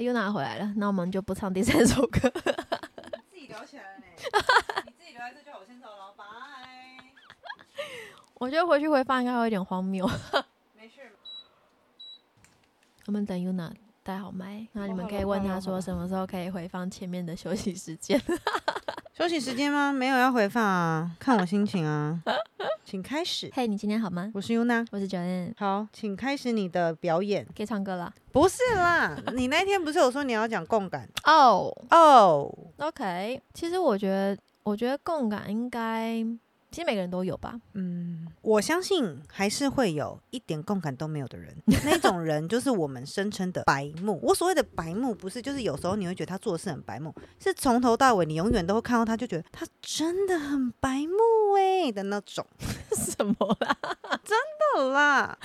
又拿回来了，那我们就不唱第三首歌。自己聊起来了呢，你自己留在这就好，我先走了，拜。我觉得回去回放应该会有点荒谬。没事。我们等 Yuna 带好麦，那你们可以问他说什么时候可以回放前面的休息时间。休息时间吗？没有要回放啊，看我心情啊。请开始。嘿，你今天好吗？我是 Yuna，我是 Joanne。好，请开始你的表演。可以唱歌了？不是啦，你那天不是有说你要讲共感？哦哦，OK。其实我觉得，我觉得共感应该。其实每个人都有吧，嗯，我相信还是会有一点共感都没有的人，那种人就是我们声称的白目。我所谓的白目，不是就是有时候你会觉得他做事很白目，是从头到尾你永远都会看到他，就觉得他真的很白目哎的那种。什么啦？真的啦，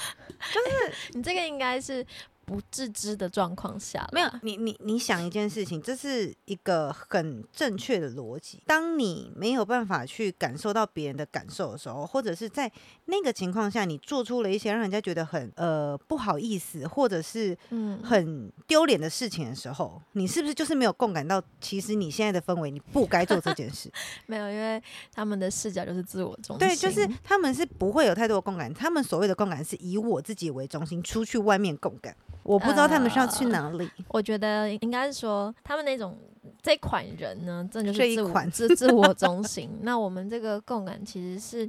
就是 你这个应该是。不自知的状况下，没有你你你想一件事情，这是一个很正确的逻辑。当你没有办法去感受到别人的感受的时候，或者是在那个情况下，你做出了一些让人家觉得很呃不好意思，或者是嗯很丢脸的事情的时候，你是不是就是没有共感到？其实你现在的氛围，你不该做这件事。没有，因为他们的视角就是自我中心。对，就是他们是不会有太多的共感。他们所谓的共感是以我自己为中心，出去外面共感。我不知道他们是要去哪里。我觉得应该是说，他们那种这款人呢，这就是自我自自我中心。那我们这个共感其实是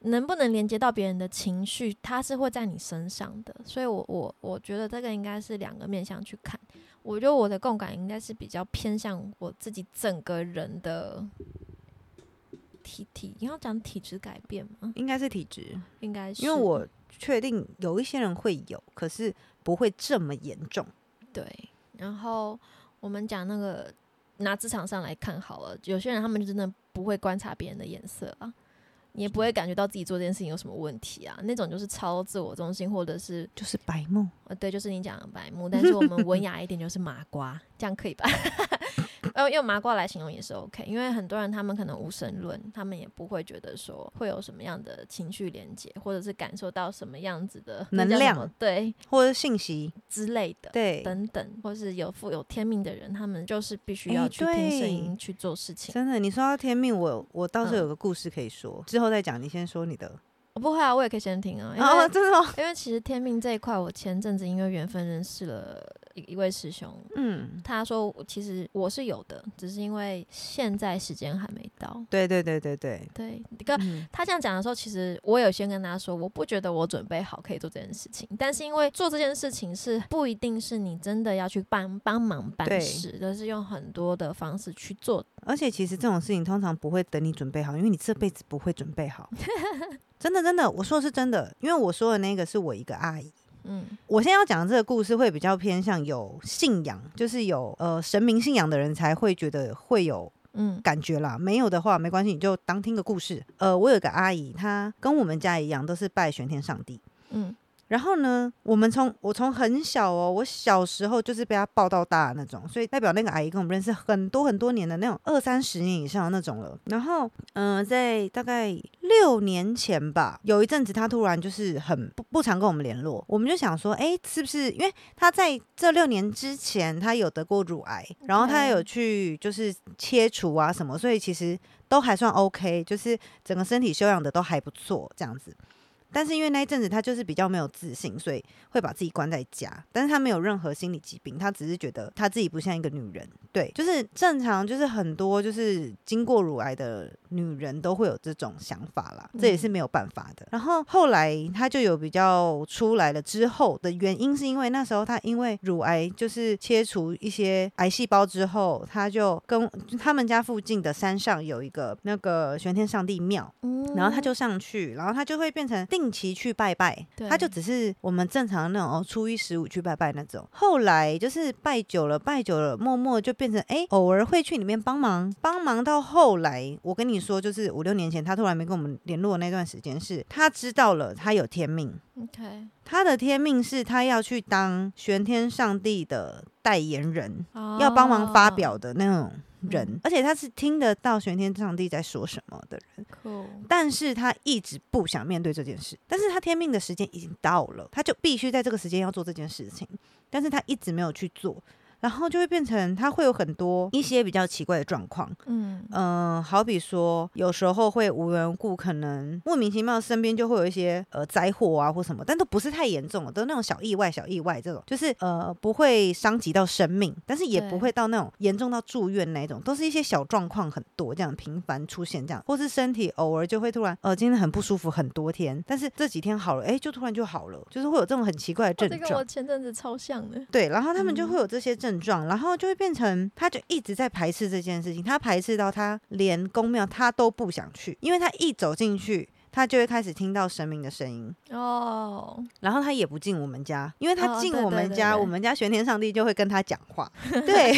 能不能连接到别人的情绪，它是会在你身上的。所以，我我我觉得这个应该是两个面向去看。我觉得我的共感应该是比较偏向我自己整个人的体体。你要讲体质改变吗？应该是体质，应该是因为我确定有一些人会有，可是。不会这么严重，对。然后我们讲那个拿职场上来看好了，有些人他们就真的不会观察别人的眼色啊，你也不会感觉到自己做这件事情有什么问题啊，那种就是超自我中心，或者是就是白目，呃，对，就是你讲的白目。但是我们文雅一点就是麻瓜，这样可以吧？呃，用麻瓜来形容也是 OK，因为很多人他们可能无神论，他们也不会觉得说会有什么样的情绪连接，或者是感受到什么样子的能量，对，或者信息之类的，对，等等，或是有富有天命的人，他们就是必须要去听声音去做事情。真的，你说到天命，我我倒是有个故事可以说，之后再讲。你先说你的。我不会啊，我也可以先听啊。哦，真的，因为其实天命这一块，我前阵子因为缘分认识了一一位师兄。嗯，他说其实我是有的，只是因为现在时间还没到。对对对对对对。一个他这样讲的时候，其实我有先跟他说，我不觉得我准备好可以做这件事情。但是因为做这件事情是不一定是你真的要去帮帮忙办事，而是用很多的方式去做。而且其实这种事情通常不会等你准备好，因为你这辈子不会准备好。真的，真的，我说的是真的，因为我说的那个是我一个阿姨。嗯，我现在要讲的这个故事会比较偏向有信仰，就是有呃神明信仰的人才会觉得会有嗯感觉啦。没有的话没关系，你就当听个故事。呃，我有个阿姨，她跟我们家一样，都是拜玄天上帝。嗯。然后呢，我们从我从很小哦，我小时候就是被他抱到大的那种，所以代表那个阿姨跟我们认识很多很多年的那种二三十年以上的那种了。然后，嗯，在大概六年前吧，有一阵子他突然就是很不不常跟我们联络，我们就想说，哎，是不是因为他在这六年之前他有得过乳癌，然后他有去就是切除啊什么，所以其实都还算 OK，就是整个身体修养的都还不错这样子。但是因为那一阵子他就是比较没有自信，所以会把自己关在家。但是他没有任何心理疾病，他只是觉得他自己不像一个女人。对，就是正常，就是很多就是经过乳癌的女人都会有这种想法啦，这也是没有办法的。然后后来他就有比较出来了之后的原因，是因为那时候他因为乳癌就是切除一些癌细胞之后，他就跟他们家附近的山上有一个那个玄天上帝庙，然后他就上去，然后他就会变成定。定期去拜拜，他就只是我们正常那种哦，初一十五去拜拜那种。后来就是拜久了，拜久了，默默就变成哎，偶尔会去里面帮忙，帮忙到后来，我跟你说，就是五六年前他突然没跟我们联络那段时间，是他知道了他有天命。OK，他的天命是他要去当玄天上帝的代言人，要帮忙发表的那种。人，而且他是听得到玄天上帝在说什么的人，但是他一直不想面对这件事，但是他天命的时间已经到了，他就必须在这个时间要做这件事情，但是他一直没有去做。然后就会变成他会有很多一些比较奇怪的状况，嗯嗯，好比说有时候会无缘无故，可能莫名其妙身边就会有一些呃灾祸啊或什么，但都不是太严重，都那种小意外、小意外这种，就是呃不会伤及到生命，但是也不会到那种严重到住院那种，都是一些小状况很多这样频繁出现这样，或是身体偶尔就会突然呃今天很不舒服很多天，但是这几天好了，哎就突然就好了，就是会有这种很奇怪的症状。这个我前阵子超像的。对，然后他们就会有这些症状，然后就会变成他就一直在排斥这件事情，他排斥到他连宫庙他都不想去，因为他一走进去。他就会开始听到神明的声音哦，然后他也不进我们家，因为他进我们家，我们家玄天上帝就会跟他讲话，对，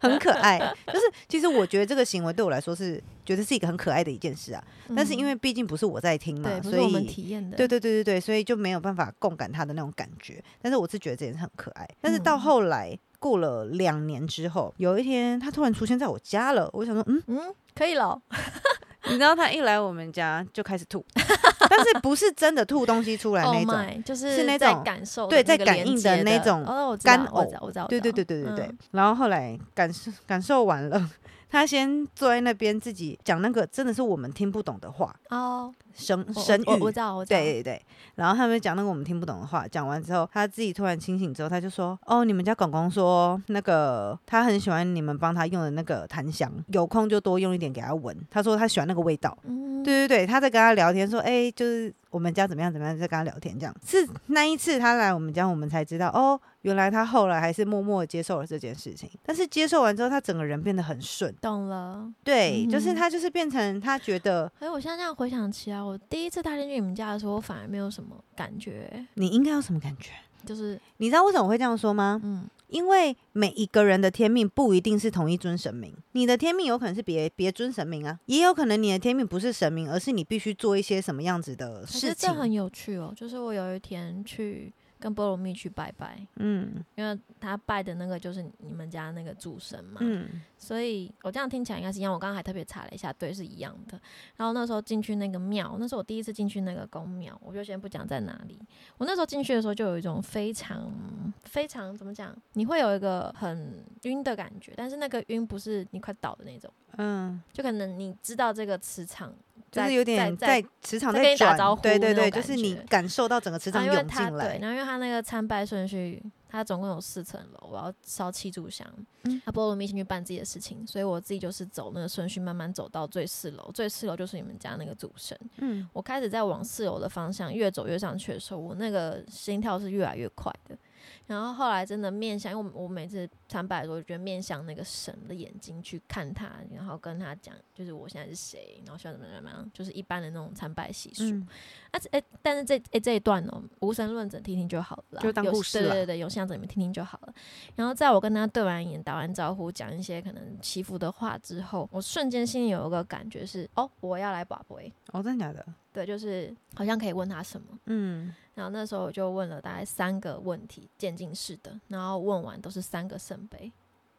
很可爱。就是其实我觉得这个行为对我来说是觉得是一个很可爱的一件事啊，但是因为毕竟不是我在听嘛，所以我们体验的，对对对对对，所以就没有办法共感他的那种感觉。但是我是觉得这件事很可爱。但是到后来过了两年之后，有一天他突然出现在我家了，我想说，嗯嗯，可以了。你知道他一来我们家就开始吐，但是不是真的吐东西出来那种，就是是那种感受对在感应的那种干呕，我知道，对对对对对对。然后后来感受感受完了。他先坐在那边自己讲那个真的是我们听不懂的话哦，神神语，我知道，我知道，对对对。然后他们讲那个我们听不懂的话，讲完之后，他自己突然清醒之后，他就说：“哦，你们家公公说那个他很喜欢你们帮他用的那个檀香，有空就多用一点给他闻。他说他喜欢那个味道。”嗯，对对对，他在跟他聊天说：“哎，就是。”我们家怎么样？怎么样？在跟他聊天，这样是那一次他来我们家，我们才知道哦，原来他后来还是默默接受了这件事情。但是接受完之后，他整个人变得很顺。懂了，对，就是他就是变成他觉得。哎，我现在这样回想起来，我第一次踏进去你们家的时候，我反而没有什么感觉。你应该有什么感觉？就是你知道为什么会这样说吗？嗯。因为每一个人的天命不一定是同一尊神明，你的天命有可能是别别尊神明啊，也有可能你的天命不是神明，而是你必须做一些什么样子的事情。这很有趣哦，就是我有一天去。跟菠萝蜜去拜拜，嗯，因为他拜的那个就是你们家那个主神嘛，嗯，所以我这样听起来应该是一样。我刚刚还特别查了一下，对，是一样的。然后那时候进去那个庙，那是我第一次进去那个宫庙，我就先不讲在哪里。我那时候进去的时候就有一种非常非常怎么讲，你会有一个很晕的感觉，但是那个晕不是你快倒的那种，嗯，就可能你知道这个磁场。就是有点在磁场在转，对对对，就是你感受到整个磁场涌进来。对，然后因为他那个参拜顺序，他总共有四层楼，我要烧七炷香。嗯，他菠萝蜜先去办自己的事情，所以我自己就是走那个顺序，慢慢走到最四楼。最四楼就是你们家那个主神。嗯，我开始在往四楼的方向越走越上去的时候，我那个心跳是越来越快的。然后后来真的面向，因为我我每次参拜的时候，就觉得面向那个神的眼睛去看他，然后跟他讲，就是我现在是谁，然后需要怎么怎么样，就是一般的那种参拜习俗。啊，哎，但是这哎这一段哦，无神论者听听就好了，就当故事对对对，有像者你们听听就好了。然后在我跟他对完眼、打完招呼、讲一些可能祈福的话之后，我瞬间心里有一个感觉是，哦，我要来把杯。哦，真的假的？对，就是好像可以问他什么。嗯。然后那时候我就问了大概三个问题，渐进式的，然后问完都是三个圣杯，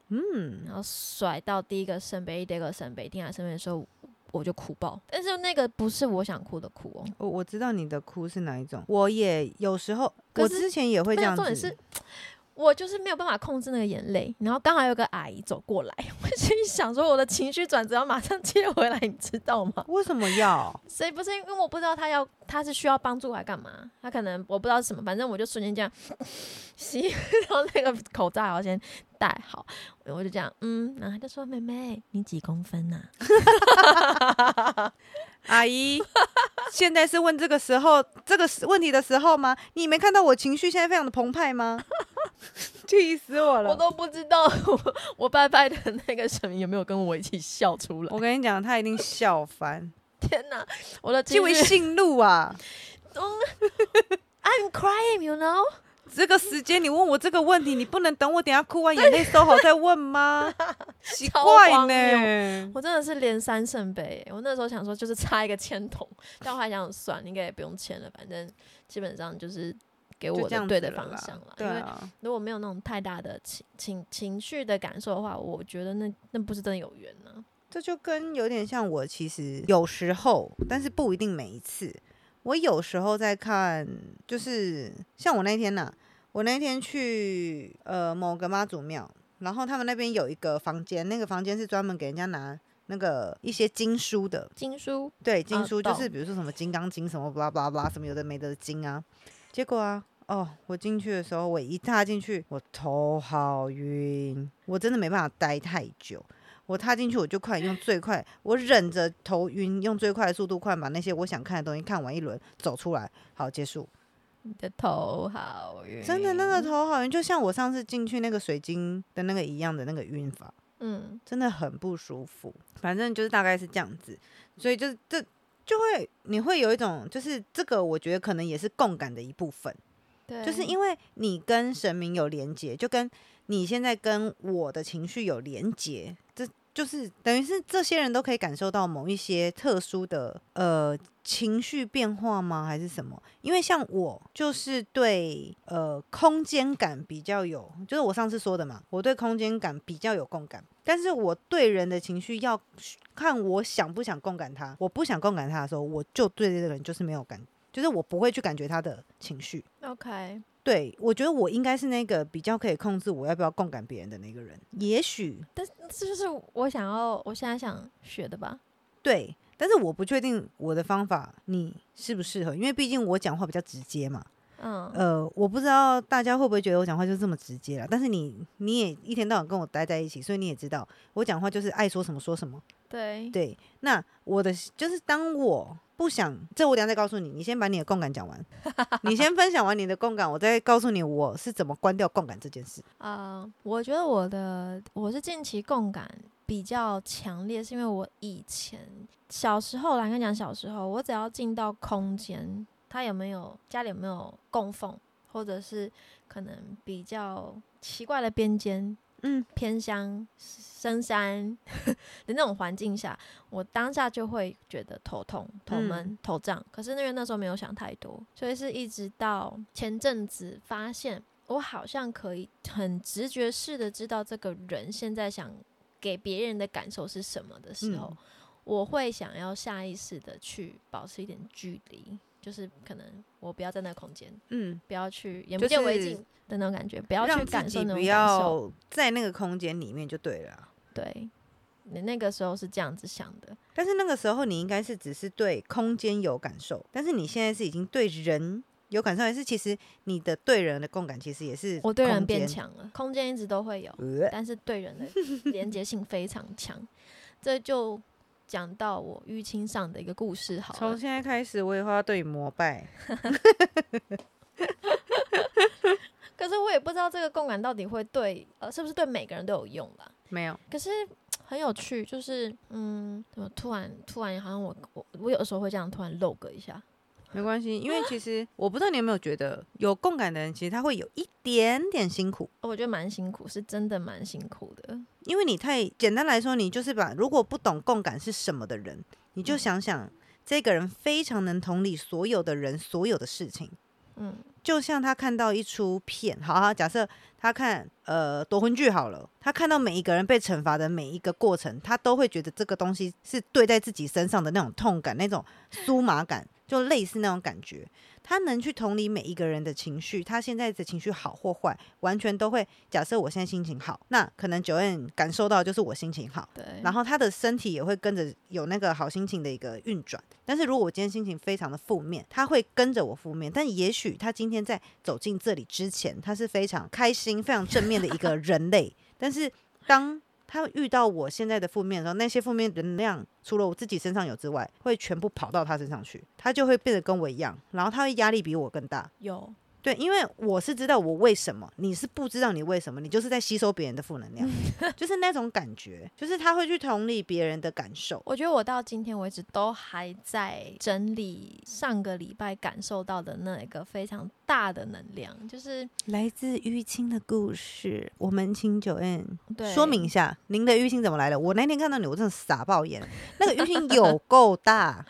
嗯，然后甩到第一个圣杯、第二个圣杯、第三个圣杯的时候，我就哭爆。但是那个不是我想哭的哭哦，我我知道你的哭是哪一种，我也有时候，我之前也会这样子。我就是没有办法控制那个眼泪，然后刚好有个阿姨走过来，我心想说我的情绪转折要马上接回来，你知道吗？为什么要？所以不是因为我不知道他要他是需要帮助还干嘛？他可能我不知道是什么，反正我就瞬间这样吸，然后那个口罩要先戴好，我就这样嗯，然后他就说妹妹你几公分呐？阿姨，现在是问这个时候这个问题的时候吗？你没看到我情绪现在非常的澎湃吗？气死我了！我都不知道我 我拜拜的那个神有没有跟我一起笑出来。我跟你讲，他一定笑翻！天哪，我的因为姓陆啊。I'm crying, you know。这个时间你问我这个问题，你不能等我等下哭完眼泪收好再问吗？奇怪呢，我真的是连三圣杯。我那时候想说，就是差一个签筒，但我还想算，应该也不用签了，反正基本上就是。给我的对的方向了，因为如果没有那种太大的情情情绪的感受的话，我觉得那那不是真的有缘呢。这就跟有点像我，其实有时候，但是不一定每一次。我有时候在看，就是像我那天呢，我那天去呃某个妈祖庙，然后他们那边有一个房间，那个房间是专门给人家拿那个一些经书的。经书？对，经书就是比如说什么《金刚经》什么巴拉巴拉什么有的没的经啊。结果啊，哦，我进去的时候，我一踏进去，我头好晕，我真的没办法待太久。我踏进去，我就快用最快，我忍着头晕，用最快的速度，快把那些我想看的东西看完一轮，走出来，好结束。你的头好晕，真的那个头好晕，就像我上次进去那个水晶的那个一样的那个晕法，嗯，真的很不舒服。反正就是大概是这样子，所以就是这就会你会有一种，就是这个我觉得可能也是共感的一部分，就是因为你跟神明有连接，就跟你现在跟我的情绪有连接，这。就是等于是这些人都可以感受到某一些特殊的呃情绪变化吗？还是什么？因为像我就是对呃空间感比较有，就是我上次说的嘛，我对空间感比较有共感。但是我对人的情绪要看我想不想共感他，我不想共感他的时候，我就对这个人就是没有感，就是我不会去感觉他的情绪。OK。对，我觉得我应该是那个比较可以控制我要不要共感别人的那个人。也许，但这就是我想要，我现在想学的吧。对，但是我不确定我的方法你适不适合，因为毕竟我讲话比较直接嘛。嗯。呃，我不知道大家会不会觉得我讲话就这么直接了，但是你你也一天到晚跟我待在一起，所以你也知道我讲话就是爱说什么说什么。对。对，那我的就是当我。不想，这我等下再告诉你。你先把你的共感讲完，你先分享完你的共感，我再告诉你我是怎么关掉共感这件事。啊，我觉得我的我是近期共感比较强烈，是因为我以前小时候来跟你讲，小时候我只要进到空间，他有没有家里有没有供奉，或者是可能比较奇怪的边间。嗯，偏乡深山 的那种环境下，我当下就会觉得头痛、头闷、头胀。可是因为那时候没有想太多，所以是一直到前阵子发现，我好像可以很直觉式的知道这个人现在想给别人的感受是什么的时候，我会想要下意识的去保持一点距离。就是可能我不要在那个空间，嗯，不要去眼不见为净的那种感觉，不要去感受那种感受，在那个空间里面就对了。对，你那个时候是这样子想的，但是那个时候你应该是只是对空间有感受，但是你现在是已经对人有感受，还是其实你的对人的共感其实也是我对人变强了，空间一直都会有，但是对人的连接性非常强，这就。讲到我淤青上的一个故事，好，从现在开始我以后要对你膜拜。可是我也不知道这个共感到底会对呃是不是对每个人都有用啦？没有。可是很有趣，就是嗯，怎么突然突然好像我我我有的时候会这样突然露个一下。没关系，因为其实我不知道你有没有觉得，有共感的人其实他会有一点点辛苦。我觉得蛮辛苦，是真的蛮辛苦的。因为你太简单来说，你就是把如果不懂共感是什么的人，你就想想这个人非常能同理所有的人所有的事情。嗯，就像他看到一出片，好好假设他看呃夺魂剧好了，他看到每一个人被惩罚的每一个过程，他都会觉得这个东西是对在自己身上的那种痛感，那种酥麻感。就类似那种感觉，他能去同理每一个人的情绪，他现在的情绪好或坏，完全都会。假设我现在心情好，那可能九燕感受到就是我心情好，对。然后他的身体也会跟着有那个好心情的一个运转。但是如果我今天心情非常的负面，他会跟着我负面。但也许他今天在走进这里之前，他是非常开心、非常正面的一个人类。但是当他遇到我现在的负面的时候，那些负面能量除了我自己身上有之外，会全部跑到他身上去，他就会变得跟我一样，然后他的压力比我更大。有。对，因为我是知道我为什么，你是不知道你为什么，你就是在吸收别人的负能量，就是那种感觉，就是他会去同理别人的感受。我觉得我到今天为止都还在整理上个礼拜感受到的那一个非常大的能量，就是来自淤青的故事。我们请九 N 说明一下，您的淤青怎么来的？我那天看到你，我真的傻爆眼，那个淤青有够大，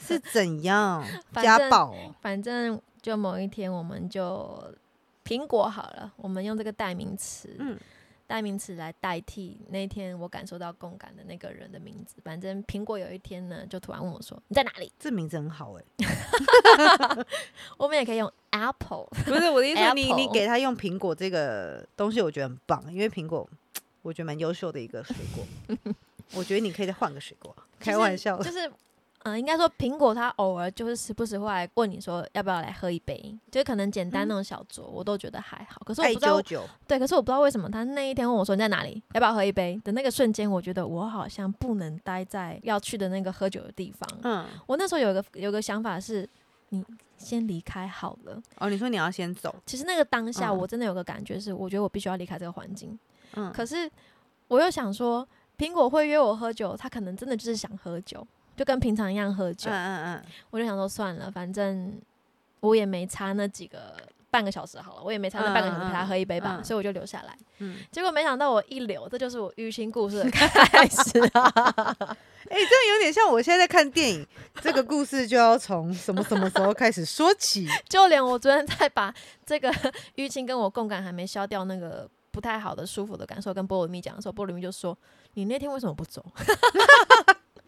是怎样家暴？反正。就某一天，我们就苹果好了，我们用这个代名词。嗯，代名词来代替那天我感受到共感的那个人的名字。反正苹果有一天呢，就突然问我说：“你在哪里？”这名字很好哎。我们也可以用 Apple，不是我的意思，你你给他用苹果这个东西，我觉得很棒，因为苹果我觉得蛮优秀的一个水果。我觉得你可以再换个水果，开玩笑，就是。嗯，应该说苹果它偶尔就是时不时会来问你说要不要来喝一杯，就是可能简单那种小酌，我都觉得还好。可是我不知道，对，可是我不知道为什么他那一天问我说你在哪里，要不要喝一杯的那个瞬间，我觉得我好像不能待在要去的那个喝酒的地方。嗯，我那时候有个有个想法是，你先离开好了。哦，你说你要先走。其实那个当下我真的有个感觉是，我觉得我必须要离开这个环境。嗯，可是我又想说，苹果会约我喝酒，他可能真的就是想喝酒。就跟平常一样喝酒，嗯嗯嗯，我就想说算了，反正我也没差那几个半个小时好了，我也没差那半个小时陪他喝一杯吧，所以我就留下来。嗯，结果没想到我一留，这就是我淤青故事的 开始啊！哎，这有点像我现在在看电影，这个故事就要从什么什么时候开始说起？就连我昨天在把这个淤青跟我共感还没消掉那个不太好的舒服的感受跟菠萝蜜讲的时候，菠萝蜜就说：“你那天为什么不走？”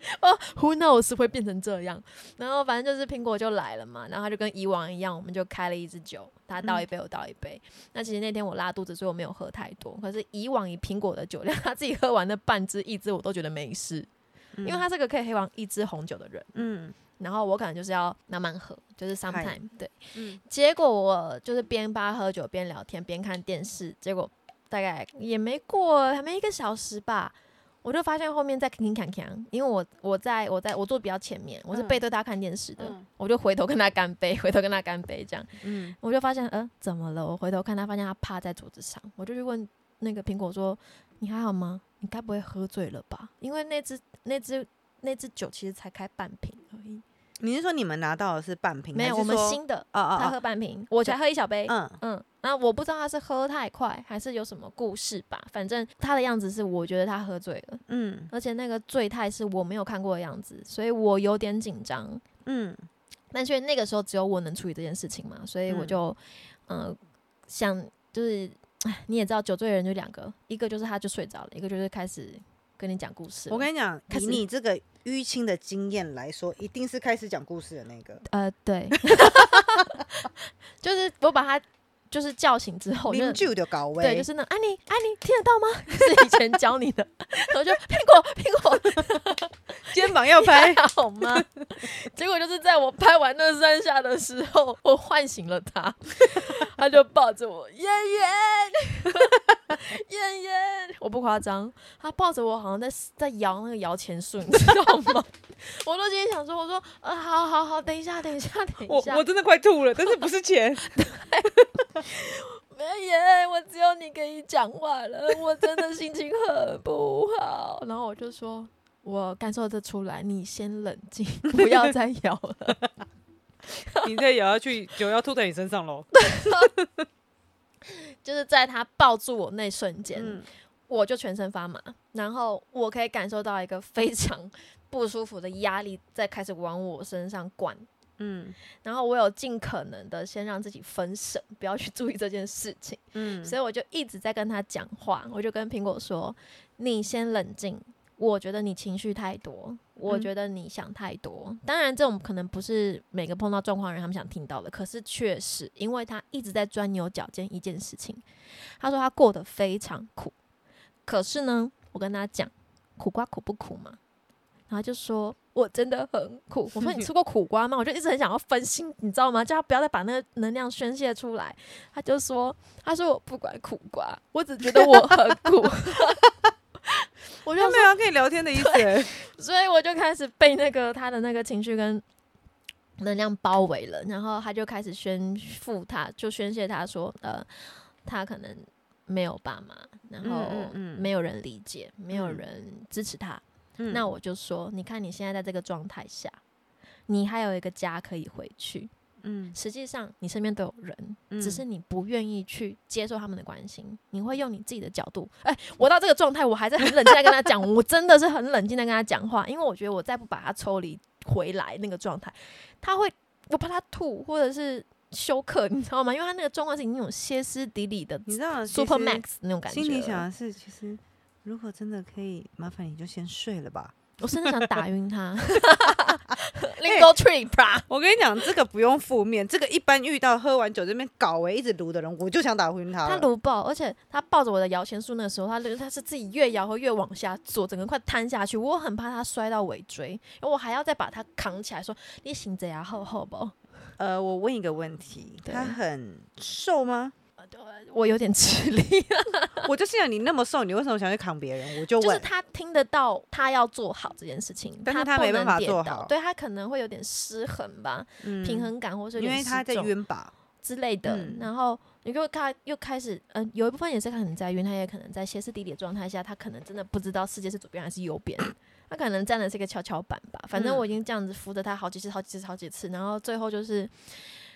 哦，Who knows 会变成这样？然后反正就是苹果就来了嘛，然后他就跟以往一样，我们就开了一支酒，他倒一杯，我倒一杯。那其实那天我拉肚子，所以我没有喝太多。可是以往以苹果的酒量，他自己喝完的半支一支，我都觉得没事，因为他是个可以黑完一支红酒的人。嗯，然后我可能就是要慢慢喝，就是 sometime 对。嗯，结果我就是边吧喝酒边聊天边看电视，结果大概也没过还没一个小时吧。我就发现后面在吭吭锵锵，因为我我在我在我坐比较前面，我是背对他看电视的，我就回头跟他干杯，回头跟他干杯这样，嗯，我就发现，呃，怎么了？我回头看他，发现他趴在桌子上，我就去问那个苹果说：“你还好吗？你该不会喝醉了吧？因为那只那只那只酒其实才开半瓶而已。”你是说你们拿到的是半瓶？没有，我们新的，哦哦他喝半瓶，我才喝一小杯。嗯嗯，那我不知道他是喝太快，还是有什么故事吧。反正他的样子是，我觉得他喝醉了。嗯，而且那个醉态是我没有看过的样子，所以我有点紧张。嗯，但是那个时候只有我能处理这件事情嘛，所以我就嗯想，就是你也知道，酒醉的人就两个，一个就是他就睡着了，一个就是开始。跟你讲故事，我跟你讲，以你这个淤青的经验来说，一定是开始讲故事的那个。呃，对，就是我把他就是叫醒之后，邻居就高位，对，就是那安妮，安妮听得到吗？是以前教你的，然后就苹果，苹果，肩膀要拍好吗？结果就是在我拍完那三下的时候，我唤醒了他，他就抱着我，妍妍。不夸张，他抱着我，好像在在摇那个摇钱树，你知道吗？我都今天想说，我说，呃，好好好，等一下，等一下，等一下，我我真的快吐了，但是不是钱？没耶，我只有你可以讲话了，我真的心情很不好。然后我就说，我感受得出来，你先冷静，不要再 摇了。你再摇下去，酒要吐在你身上喽。就是在他抱住我那瞬间，我就全身发麻，然后我可以感受到一个非常 不舒服的压力在开始往我身上灌，嗯，然后我有尽可能的先让自己分神，不要去注意这件事情，嗯，所以我就一直在跟他讲话，我就跟苹果说：“你先冷静。”我觉得你情绪太多，我觉得你想太多。当然，这种可能不是每个碰到状况人他们想听到的，可是确实，因为他一直在钻牛角尖一件事情。他说他过得非常苦，可是呢，我跟他讲苦瓜苦不苦嘛，然后就说我真的很苦。我说你吃过苦瓜吗？我就一直很想要分心，你知道吗？叫他不要再把那个能量宣泄出来。他就说，他说我不管苦瓜，我只觉得我很苦。我就没有跟你聊天的意思，所以我就开始被那个他的那个情绪跟能量包围了，然后他就开始宣复，他就宣泄他说，呃，他可能没有爸妈，然后没有人理解，没有人支持他。那我就说，你看你现在在这个状态下，你还有一个家可以回去。嗯，实际上你身边都有人，只是你不愿意去接受他们的关心。你会用你自己的角度，哎，我到这个状态，我还在很冷静的跟他讲，我真的是很冷静的跟他讲话，因为我觉得我再不把他抽离回来那个状态，他会，我怕他吐，或者是休克，你知道吗？因为他那个状况是已经有歇斯底里的，你知道 super max 那种感觉。心里想的是，其实如果真的可以，麻烦你就先睡了吧。我真的想打晕他。Lingo tree，我跟你讲，这个不用负面，这个一般遇到喝完酒这边搞为一直撸的人，我就想打晕他。他撸爆，而且他抱着我的摇钱树，那个时候他他是自己越摇会越往下坐，整个快瘫下去。我很怕他摔到尾椎，我还要再把他扛起来，说你醒着呀，厚厚不？呃，我问一个问题，他很瘦吗？我有点吃力，我就心想你那么瘦，你为什么想去扛别人？我就就是他听得到，他要做好这件事情，但是他没办法做好，对他可能会有点失衡吧，平衡感或是因为他在晕吧之类的。然后你就他又开始，嗯，有一部分也是可能在晕，他也可能在歇斯底里的状态下，他可能真的不知道世界是左边还是右边，他可能站的是一个跷跷板吧。反正我已经这样子扶着他好几次、好几次、好几次，然后最后就是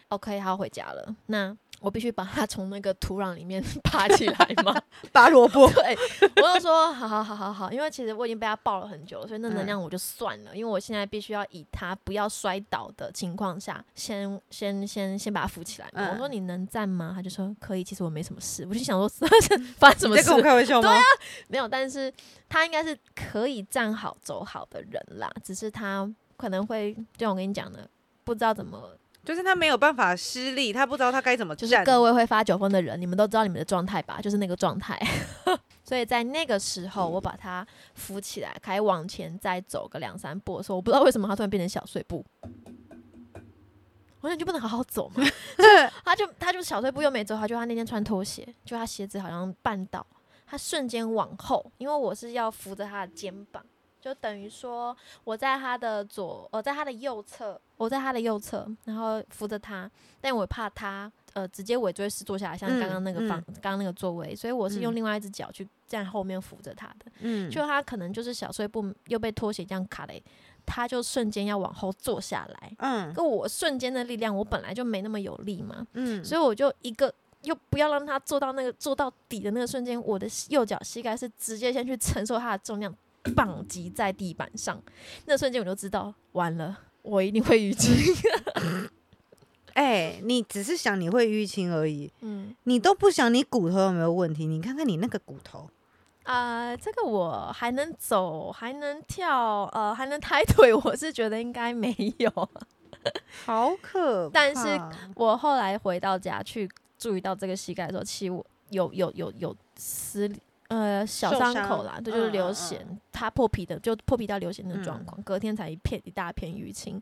OK，他要回家了。那我必须把它从那个土壤里面 爬起来吗？拔萝卜。对，我就说好好好好好，因为其实我已经被他抱了很久，所以那能量我就算了。因为我现在必须要以他不要摔倒的情况下，先先先先把他扶起来。我说你能站吗？他就说可以。其实我没什么事，我就想说 发生什么事？在跟我开玩笑吗？对啊，没有。但是他应该是可以站好走好的人啦，只是他可能会就像我跟你讲的，不知道怎么。就是他没有办法施力，他不知道他该怎么就是各位会发酒疯的人，你们都知道你们的状态吧？就是那个状态。所以在那个时候，我把他扶起来，开始往前再走个两三步的时候，我不知道为什么他突然变成小碎步。我想就不能好好走吗？他就他就小碎步又没走好，就他那天穿拖鞋，就他鞋子好像绊倒，他瞬间往后，因为我是要扶着他的肩膀。就等于说，我在他的左，我在他的右侧，我在他的右侧，然后扶着他，但我怕他呃直接尾椎是坐下来，像刚刚那个方，刚刚那个座位，所以我是用另外一只脚去站后面扶着他的。嗯，就他可能就是小碎步又被拖鞋这样卡嘞，他就瞬间要往后坐下来。嗯，跟我瞬间的力量，我本来就没那么有力嘛。嗯，所以我就一个又不要让他坐到那个坐到底的那个瞬间，我的右脚膝盖是直接先去承受他的重量。棒击在地板上，那瞬间我就知道完了，我一定会淤青。哎，你只是想你会淤青而已，嗯，你都不想你骨头有没有问题？你看看你那个骨头啊，这个我还能走，还能跳，呃，还能抬腿，我是觉得应该没有，好可怕。但是我后来回到家去注意到这个膝盖的时候，其实我有有有有撕。呃，小伤口啦，这就是流血，它破皮的，就破皮到流血的状况，隔天才一片一大片淤青。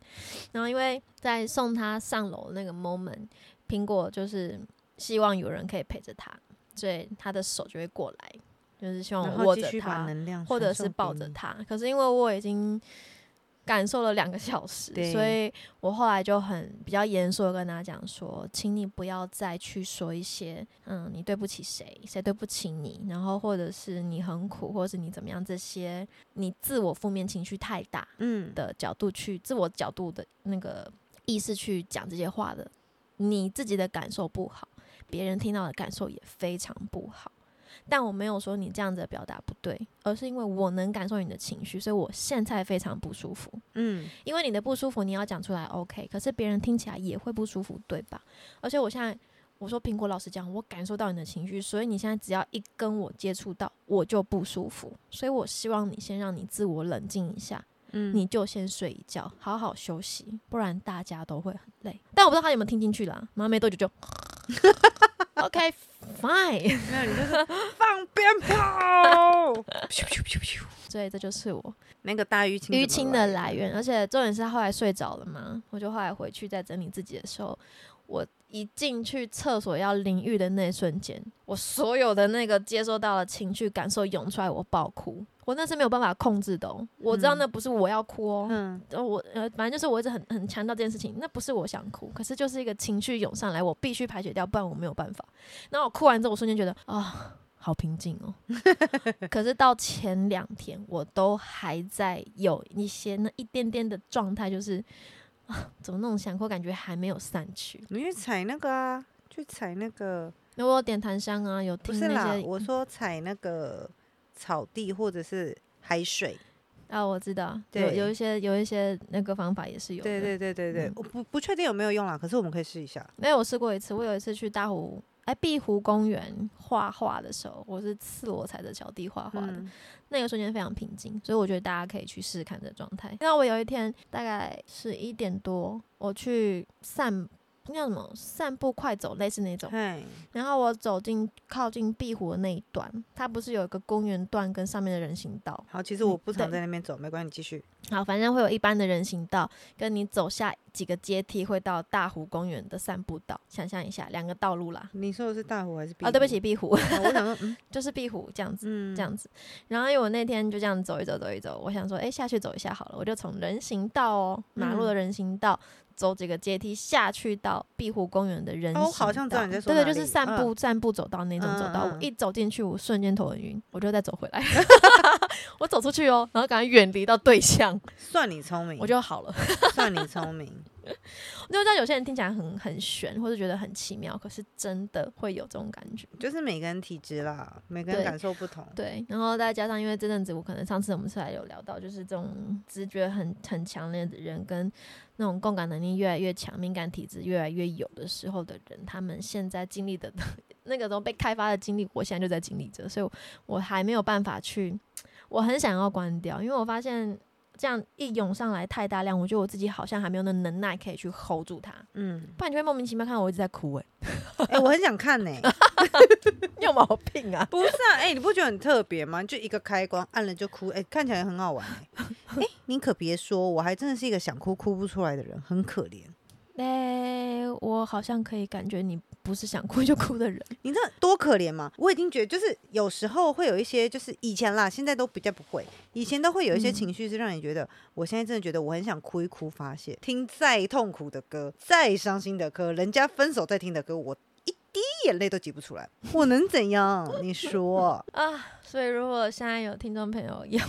然后因为在送他上楼那个 moment，苹果就是希望有人可以陪着他，所以他的手就会过来，就是希望我握着他，或者是抱着他。可是因为我已经。感受了两个小时，所以我后来就很比较严肃的跟他讲说，请你不要再去说一些，嗯，你对不起谁，谁对不起你，然后或者是你很苦，或者是你怎么样，这些你自我负面情绪太大，嗯的角度去自我角度的那个意识去讲这些话的，你自己的感受不好，别人听到的感受也非常不好。但我没有说你这样子的表达不对，而是因为我能感受你的情绪，所以我现在非常不舒服。嗯，因为你的不舒服你要讲出来，OK，可是别人听起来也会不舒服，对吧？而且我现在我说苹果老师讲，我感受到你的情绪，所以你现在只要一跟我接触到，我就不舒服。所以我希望你先让你自我冷静一下，嗯，你就先睡一觉，好好休息，不然大家都会很累。但我不知道他有没有听进去啦，马上没多久就。OK，Fine，没有你就是放鞭炮，所以这就是我那个大淤青淤青的来源。而且重点是他后来睡着了嘛，我就后来回去在整理自己的时候，我一进去厕所要淋浴的那一瞬间，我所有的那个接收到的情绪感受涌出来，我爆哭。我那是没有办法控制的，我知道那不是我要哭哦，嗯，我呃，反正就是我一直很很强调这件事情，那不是我想哭，可是就是一个情绪涌上来，我必须排解掉，不然我没有办法。那我哭完之后，我瞬间觉得啊，好平静哦。可是到前两天，我都还在有一些那一点点的状态，就是啊，怎么那种想哭感觉还没有散去？你去踩那个啊，去踩那个，那我有点檀香啊，有听那些，我说踩那个。草地或者是海水，啊，我知道，有有一些有一些那个方法也是有。对对对对对，我不不确定有没有用啦，可是我们可以试一下。没有，我试过一次，我有一次去大湖哎碧湖公园画画的时候，我是赤裸踩着小地画画的，那个瞬间非常平静，所以我觉得大家可以去试试看这状态。那我有一天大概是一点多，我去散。叫什么散步快走类似那种，然后我走进靠近壁湖的那一段，它不是有一个公园段跟上面的人行道？好，其实我不常在那边走，没关系，你继续。好，反正会有一般的人行道，跟你走下几个阶梯会到大湖公园的散步道。想象一下，两个道路啦。你说的是大湖还是？啊，对不起，壁湖。我想说，嗯，就是壁湖这样子，这样子。然后因为我那天就这样走一走，走一走，我想说，哎，下去走一下好了，我就从人行道哦，马路的人行道。走几个阶梯下去到碧湖公园的人行道，好像对对，就是散步散步走到那种走道。我一走进去，我瞬间头很晕，我就再走回来。我走出去哦，然后赶快远离到对象。算你聪明，我就好了。算你聪明。我就知道有些人听起来很很玄，或者觉得很奇妙，可是真的会有这种感觉。就是每个人体质啦，每个人感受不同。对，然后再加上因为这阵子，我可能上次我们出来有聊到，就是这种直觉很很强烈的人，跟那种共感能力越来越强、敏感体质越来越有的时候的人，他们现在经历的 那个都被开发的经历，我现在就在经历着，所以我还没有办法去，我很想要关掉，因为我发现。这样一涌上来太大量，我觉得我自己好像还没有那能耐可以去 hold 住它。嗯，不然你会莫名其妙看到我一直在哭哎。哎，我很想看呢。有毛病啊？不是啊，哎，你不觉得很特别吗？就一个开关按了就哭，哎，看起来很好玩哎。哎，你可别说，我还真的是一个想哭哭不出来的人，很可怜。哎，我好像可以感觉你不是想哭就哭的人，你这多可怜嘛！我已经觉得，就是有时候会有一些，就是以前啦，现在都比较不会。以前都会有一些情绪是让你觉得，我现在真的觉得我很想哭一哭发泄，听再痛苦的歌，再伤心的歌，人家分手在听的歌，我。滴眼泪都挤不出来，我能怎样？你说啊？所以如果现在有听众朋友有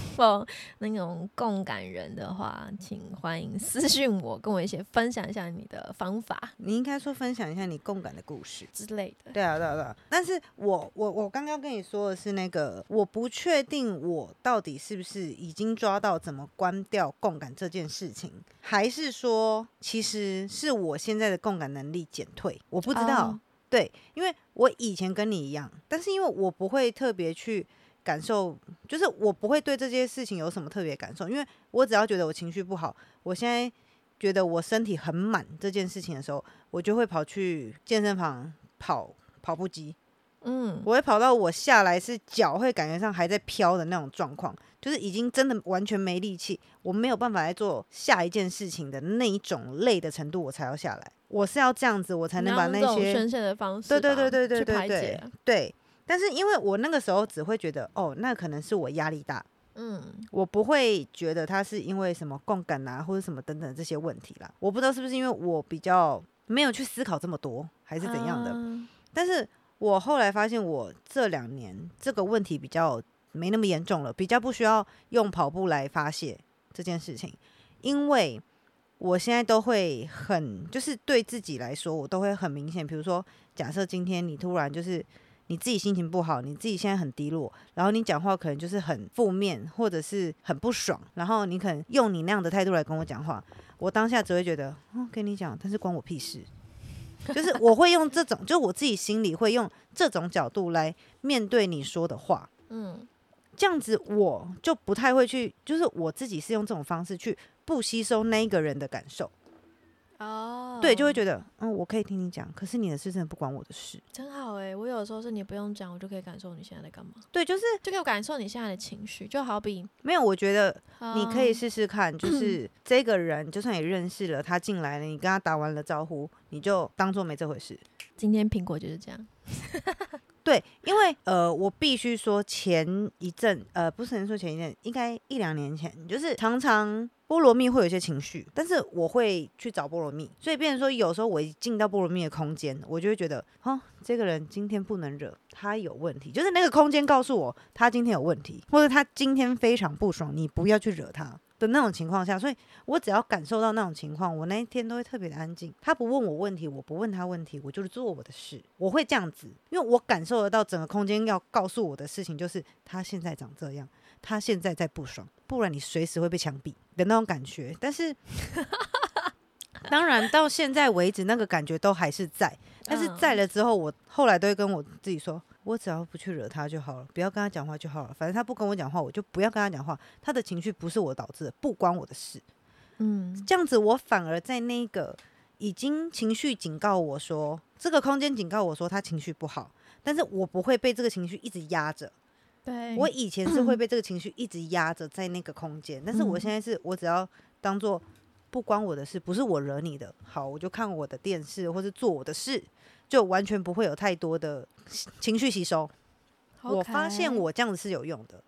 那种共感人的话，请欢迎私信我，跟我一起分享一下你的方法。你应该说分享一下你共感的故事之类的。对啊，对啊，对啊。但是我我我刚刚跟你说的是那个，我不确定我到底是不是已经抓到怎么关掉共感这件事情，还是说其实是我现在的共感能力减退？我不知道。对，因为我以前跟你一样，但是因为我不会特别去感受，就是我不会对这些事情有什么特别感受，因为我只要觉得我情绪不好，我现在觉得我身体很满这件事情的时候，我就会跑去健身房跑跑步机，嗯，我会跑到我下来是脚会感觉上还在飘的那种状况，就是已经真的完全没力气，我没有办法来做下一件事情的那一种累的程度，我才要下来。我是要这样子，我才能把那些宣泄的方式，对对对对对对对，对。但是因为我那个时候只会觉得，哦，那可能是我压力大，嗯，我不会觉得他是因为什么共感啊，或者什么等等这些问题啦。我不知道是不是因为我比较没有去思考这么多，还是怎样的。但是我后来发现，我这两年这个问题比较没那么严重了，比较不需要用跑步来发泄这件事情，因为。我现在都会很，就是对自己来说，我都会很明显。比如说，假设今天你突然就是你自己心情不好，你自己现在很低落，然后你讲话可能就是很负面，或者是很不爽，然后你可能用你那样的态度来跟我讲话，我当下只会觉得，哦，跟你讲，但是关我屁事。就是我会用这种，就我自己心里会用这种角度来面对你说的话，嗯，这样子我就不太会去，就是我自己是用这种方式去。不吸收那一个人的感受，哦，对，就会觉得，嗯，我可以听你讲，可是你的事真的不关我的事，真好哎！我有时候是你不用讲，我就可以感受你现在在干嘛。对，就是就可以感受你现在的情绪，就好比没有，我觉得你可以试试看，就 是这个人，就算你认识了，他进来了，你跟他打完了招呼，你就当做没这回事。今天苹果就是这样。对，因为呃，我必须说前一阵，呃，不是能说前一阵，应该一两年前，就是常常菠萝蜜会有一些情绪，但是我会去找菠萝蜜，所以变成说有时候我一进到菠萝蜜的空间，我就会觉得，哦，这个人今天不能惹，他有问题，就是那个空间告诉我他今天有问题，或者他今天非常不爽，你不要去惹他。的那种情况下，所以我只要感受到那种情况，我那一天都会特别的安静。他不问我问题，我不问他问题，我就是做我的事。我会这样子，因为我感受得到整个空间要告诉我的事情就是他现在长这样，他现在在不爽，不然你随时会被枪毙的那种感觉。但是，当然到现在为止，那个感觉都还是在。但是在了之后，我后来都会跟我自己说，我只要不去惹他就好了，不要跟他讲话就好了。反正他不跟我讲话，我就不要跟他讲话。他的情绪不是我导致的，不关我的事。嗯，这样子我反而在那个已经情绪警告我说，这个空间警告我说他情绪不好，但是我不会被这个情绪一直压着。对，我以前是会被这个情绪一直压着在那个空间，但是我现在是我只要当做不关我的事，不是我惹你的，好，我就看我的电视或是做我的事，就完全不会有太多的情绪吸收。我发现我这样子是有用的。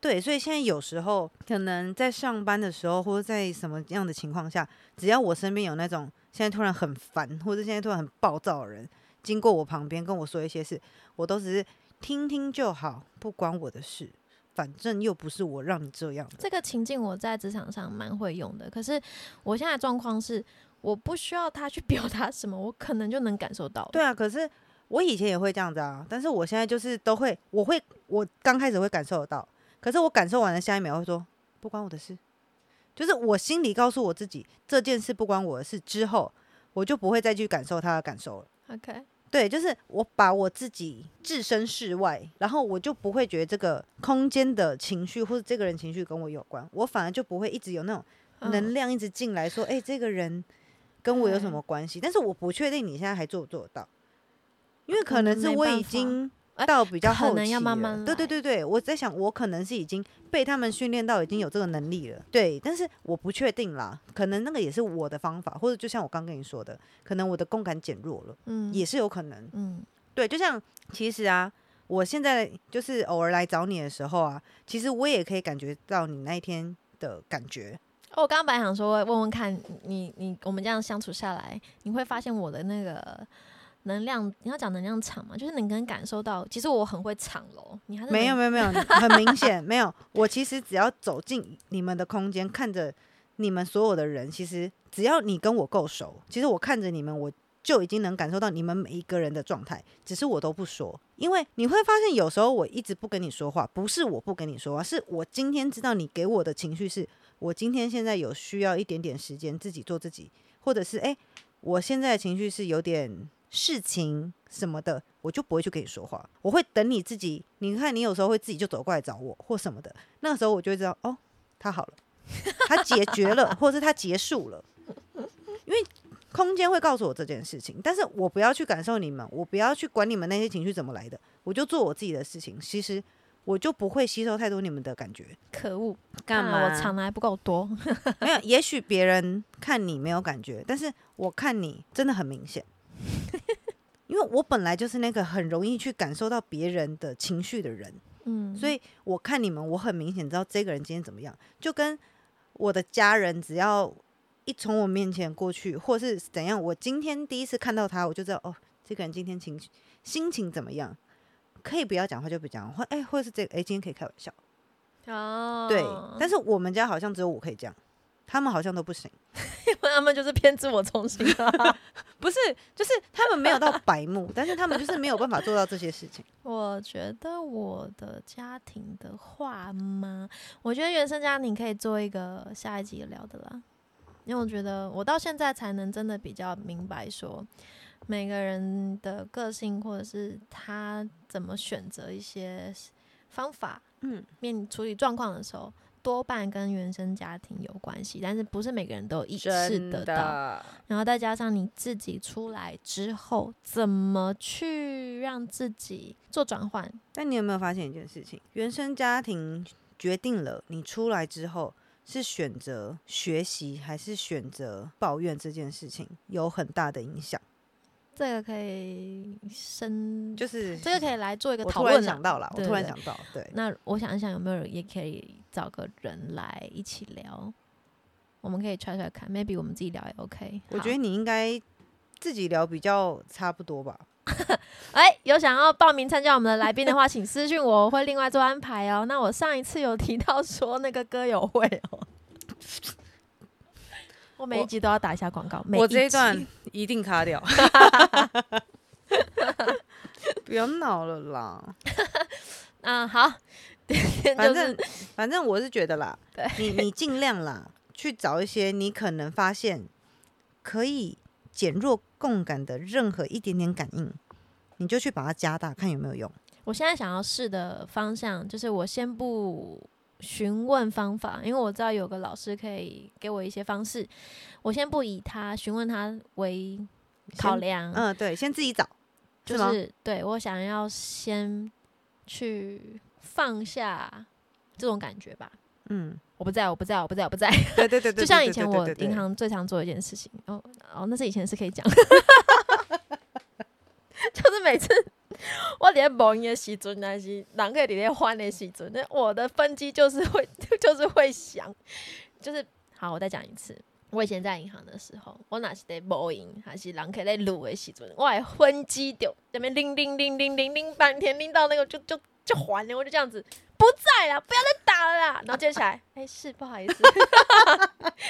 对，所以现在有时候可能在上班的时候，或者在什么样的情况下，只要我身边有那种现在突然很烦，或者现在突然很暴躁的人经过我旁边跟我说一些事，我都只是听听就好，不关我的事，反正又不是我让你这样。这个情境我在职场上蛮会用的，可是我现在状况是我不需要他去 表达什么，我可能就能感受到。对啊，可是我以前也会这样子啊，但是我现在就是都会，我会，我刚开始会感受得到。可是我感受完了，下一秒会说不关我的事，就是我心里告诉我自己这件事不关我的事之后，我就不会再去感受他的感受了。OK，对，就是我把我自己置身事外，然后我就不会觉得这个空间的情绪或者这个人情绪跟我有关，我反而就不会一直有那种能量一直进来说，哎，这个人跟我有什么关系？但是我不确定你现在还做不做得到，因为可能是我已经。到比较后期了，对对对对，我在想，我可能是已经被他们训练到已经有这个能力了，对，但是我不确定啦，可能那个也是我的方法，或者就像我刚跟你说的，可能我的共感减弱了，嗯，也是有可能，嗯，对，就像其实啊，我现在就是偶尔来找你的时候啊，其实我也可以感觉到你那一天的感觉。哦我刚刚本来想说问问看你，你我们这样相处下来，你会发现我的那个。能量，你要讲能量场嘛？就是你能感受到，其实我很会场楼。你还是没有没有没有，很明显没有。我其实只要走进你们的空间，看着你们所有的人，其实只要你跟我够熟，其实我看着你们，我就已经能感受到你们每一个人的状态。只是我都不说，因为你会发现，有时候我一直不跟你说话，不是我不跟你说话，是我今天知道你给我的情绪，是我今天现在有需要一点点时间自己做自己，或者是哎，我现在的情绪是有点。事情什么的，我就不会去跟你说话，我会等你自己。你看，你有时候会自己就走过来找我或什么的，那个时候我就会知道，哦，他好了，他解决了，或者是他结束了。因为空间会告诉我这件事情，但是我不要去感受你们，我不要去管你们那些情绪怎么来的，我就做我自己的事情。其实我就不会吸收太多你们的感觉。可恶，干嘛？我藏的还不够多。没有，也许别人看你没有感觉，但是我看你真的很明显。因为我本来就是那个很容易去感受到别人的情绪的人，嗯，所以我看你们，我很明显知道这个人今天怎么样，就跟我的家人只要一从我面前过去，或是怎样，我今天第一次看到他，我就知道哦，这个人今天情绪心情怎么样，可以不要讲话就不讲，话哎，或者是这个哎，今天可以开玩笑，哦，对，但是我们家好像只有我可以这样。他们好像都不行，因 为他们就是偏自我中心啊，不是，就是他们没有到白目，但是他们就是没有办法做到这些事情。我觉得我的家庭的话吗？我觉得原生家庭可以做一个下一集聊的啦，因为我觉得我到现在才能真的比较明白说每个人的个性或者是他怎么选择一些方法，嗯，面处理状况的时候。多半跟原生家庭有关系，但是不是每个人都意识得到。然后再加上你自己出来之后，怎么去让自己做转换？但你有没有发现一件事情？原生家庭决定了你出来之后是选择学习还是选择抱怨这件事情，有很大的影响。这个可以深，就是 这个可以来做一个讨论。我突然想到了，我突然想到，对。那我想一想，有没有人也可以找个人来一起聊？我们可以揣揣看，maybe 我们自己聊也 OK。我觉得你应该自己聊比较差不多吧。哎，有想要报名参加我们的来宾的话，请私信我，我会另外做安排哦。那我上一次有提到说那个歌友会哦。我每一集都要打一下广告，我这一段一定卡掉，不要闹了啦。嗯，好，反正反正我是觉得啦，你你尽量啦，去找一些你可能发现可以减弱共感的任何一点点感应，你就去把它加大，看有没有用。我现在想要试的方向就是，我先不询问方法，因为我知道有个老师可以给我一些方式，我先不以他询问他为考量。嗯，对，先自己找，就是对我想要先去放下这种感觉吧。嗯，我不在，我不在，我不在，我不在。对对对对，就像以前我银行最常做的一件事情。哦哦，那是以前是可以讲，就是每次。我在忙的时阵，还是人可以在欢的时阵，那我的分机就是会，就是会响，就是好。我再讲一次，我以前在银行的时候，我哪是在播音，还是人可以在录的时阵，我还分机掉，这边铃铃铃铃铃铃半天，铃到那个就就就还了，我就这样子不在了，不要再打了啦。然后接下来，哎，是不好意思，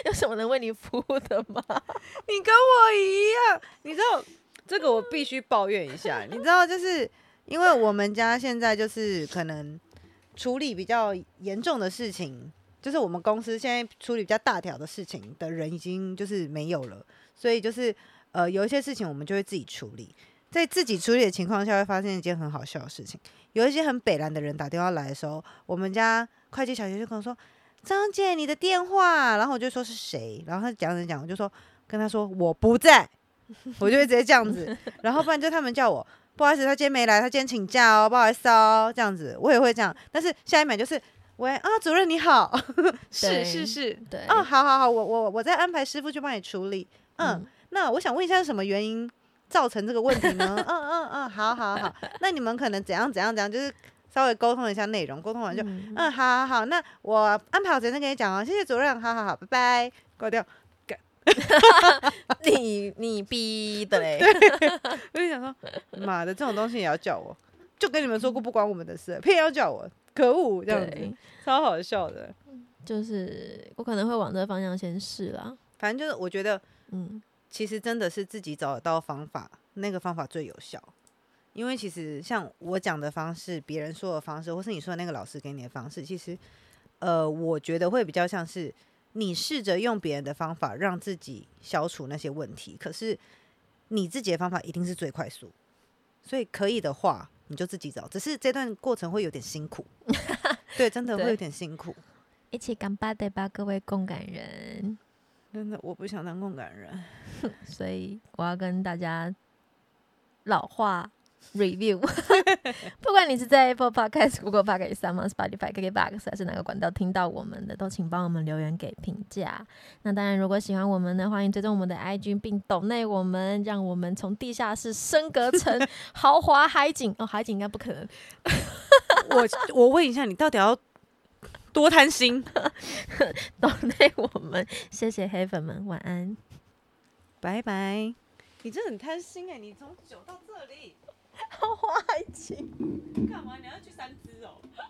有什么能为你服务的吗？你跟我一样，你知道。这个我必须抱怨一下，你知道，就是因为我们家现在就是可能处理比较严重的事情，就是我们公司现在处理比较大条的事情的人已经就是没有了，所以就是呃有一些事情我们就会自己处理，在自己处理的情况下，会发现一件很好笑的事情，有一些很北蓝的人打电话来的时候，我们家会计小姐就跟我说：“张姐，你的电话。”然后我就说是谁，然后他讲讲讲，我就说跟他说我不在。我就会直接这样子，然后不然就他们叫我，不好意思，他今天没来，他今天请假哦，不好意思哦，这样子我也会这样。但是下一秒就是，喂啊，主任你好，是是是，对，哦，好好好，我我我再安排师傅去帮你处理。嗯，那我想问一下是什么原因造成这个问题呢？嗯嗯嗯，好好好，那你们可能怎样怎样怎样，就是稍微沟通一下内容，沟通完就，嗯，好好好，那我安排好时间跟你讲哦，谢谢主任，好好好，拜拜，挂掉。你你逼的嘞！我就想说，妈的，这种东西也要叫我？就跟你们说过，不关我们的事，偏要叫我，可恶！这样子超好笑的。就是我可能会往这个方向先试啦。反正就是我觉得，嗯，其实真的是自己找得到方法，那个方法最有效。因为其实像我讲的方式，别人说的方式，或是你说的那个老师给你的方式，其实，呃，我觉得会比较像是。你试着用别人的方法让自己消除那些问题，可是你自己的方法一定是最快速，所以可以的话你就自己找，只是这段过程会有点辛苦，对，真的会有点辛苦。一起干巴的吧，各位共感人，真的我不想当共感人，所以我要跟大家老话。Review，不管你是在 Apple Podcast、Google Podcast、Spotify、KKBox 还是哪个管道听到我们的，都请帮我们留言给评价。那当然，如果喜欢我们呢，欢迎追踪我们的 IG，并抖内我们，让我们从地下室升格成豪华海景。哦，海景应该不可能。我我问一下，你到底要多贪心？懂内我们，谢谢黑粉们，晚安，拜拜。你真的很贪心哎，你从九到这里。花爱情。干嘛？你要去三只哦。